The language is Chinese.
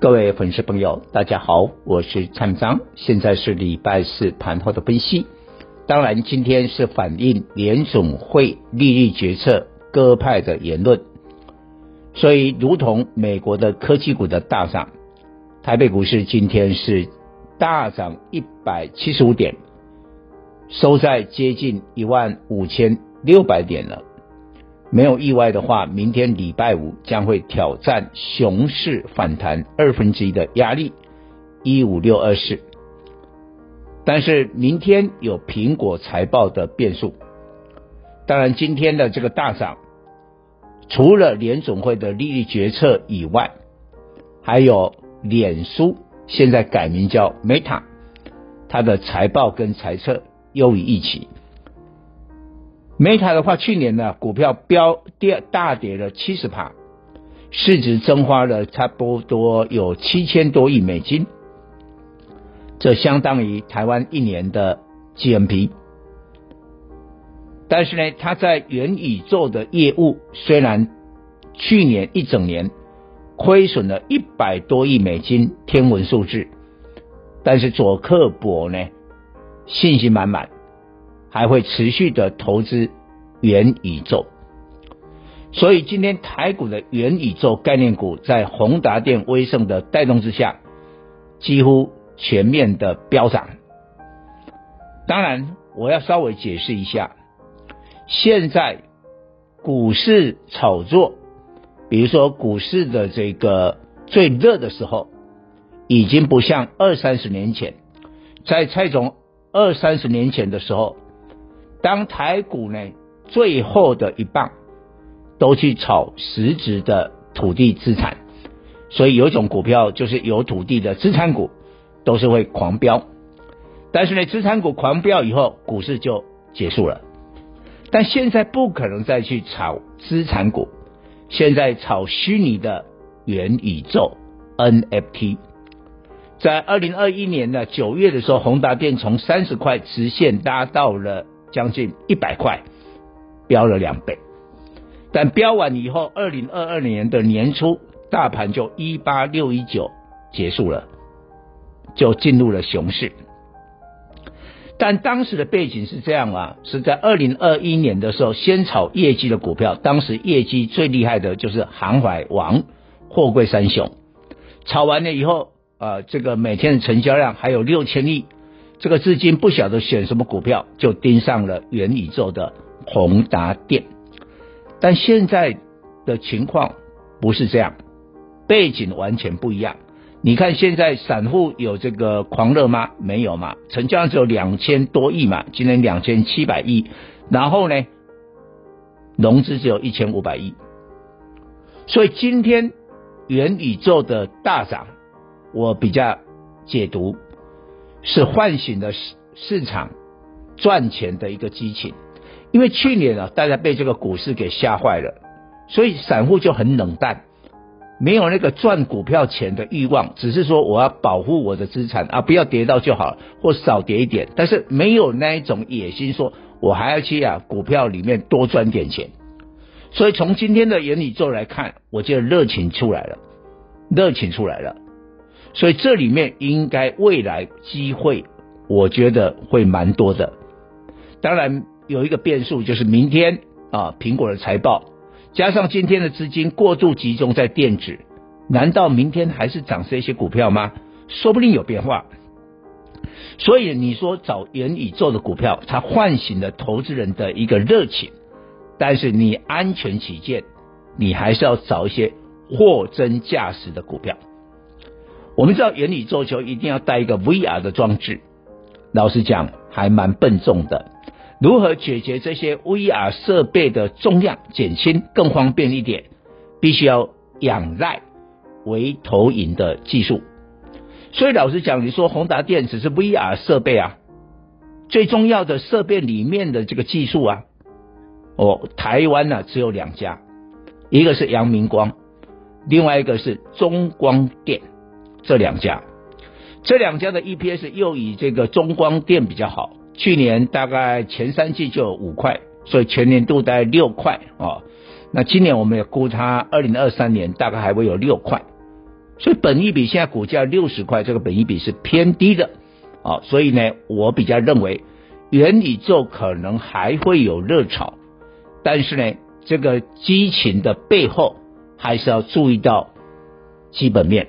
各位粉丝朋友，大家好，我是蔡明彰，现在是礼拜四盘后的分析。当然，今天是反映联总会利率决策鸽派的言论，所以如同美国的科技股的大涨，台北股市今天是大涨一百七十五点，收在接近一万五千六百点了。没有意外的话，明天礼拜五将会挑战熊市反弹二分之一的压力，一五六二四。但是明天有苹果财报的变数。当然，今天的这个大涨，除了联总会的利率决策以外，还有脸书现在改名叫 Meta，它的财报跟财测优于预期。Meta 的话，去年呢股票飙跌大跌了七十趴，市值蒸发了差不多有七千多亿美金，这相当于台湾一年的 GMP。但是呢，它在元宇宙的业务虽然去年一整年亏损了一百多亿美金，天文数字，但是佐克伯呢信心满满。还会持续的投资元宇宙，所以今天台股的元宇宙概念股在宏达电、威盛的带动之下，几乎全面的飙涨。当然，我要稍微解释一下，现在股市炒作，比如说股市的这个最热的时候，已经不像二三十年前，在蔡总二三十年前的时候。当台股呢最后的一棒都去炒实质的土地资产，所以有一种股票就是有土地的资产股都是会狂飙，但是呢资产股狂飙以后股市就结束了。但现在不可能再去炒资产股，现在炒虚拟的元宇宙 NFT。在二零二一年的九月的时候，宏达电从三十块直线拉到了。将近一百块，飙了两倍，但飙完以后，二零二二年的年初，大盘就一八六一九结束了，就进入了熊市。但当时的背景是这样啊，是在二零二一年的时候，先炒业绩的股票，当时业绩最厉害的就是航海王、货柜三雄，炒完了以后，呃，这个每天的成交量还有六千亿。这个资金不晓得选什么股票，就盯上了元宇宙的宏达电。但现在的情况不是这样，背景完全不一样。你看现在散户有这个狂热吗？没有嘛，成交量只有两千多亿嘛，今年两千七百亿，然后呢，融资只有一千五百亿。所以今天元宇宙的大涨，我比较解读。是唤醒了市市场赚钱的一个激情，因为去年啊，大家被这个股市给吓坏了，所以散户就很冷淡，没有那个赚股票钱的欲望，只是说我要保护我的资产啊，不要跌到就好，或少跌一点，但是没有那一种野心，说我还要去啊股票里面多赚点钱。所以从今天的元宇宙来看，我觉得热情出来了，热情出来了。所以这里面应该未来机会，我觉得会蛮多的。当然有一个变数，就是明天啊苹果的财报，加上今天的资金过度集中在电子，难道明天还是涨这些股票吗？说不定有变化。所以你说找元宇宙的股票，它唤醒了投资人的一个热情，但是你安全起见，你还是要找一些货真价实的股票。我们知道原理做球一定要带一个 VR 的装置，老实讲还蛮笨重的。如何解决这些 VR 设备的重量减轻更方便一点？必须要仰赖微投影的技术。所以老实讲，你说宏达电只是 VR 设备啊，最重要的设备里面的这个技术啊，哦，台湾呢、只有两家，一个是阳明光，另外一个是中光电，这两家，这两家的 EPS 又以这个中光电比较好，去年大概前三季就五块，所以全年度大概六块啊、哦，那今年我们也估它二零二三年大概还会有六块。所以本益比现在股价六十块，这个本益比是偏低的啊，所以呢，我比较认为元宇宙可能还会有热潮，但是呢，这个激情的背后还是要注意到基本面。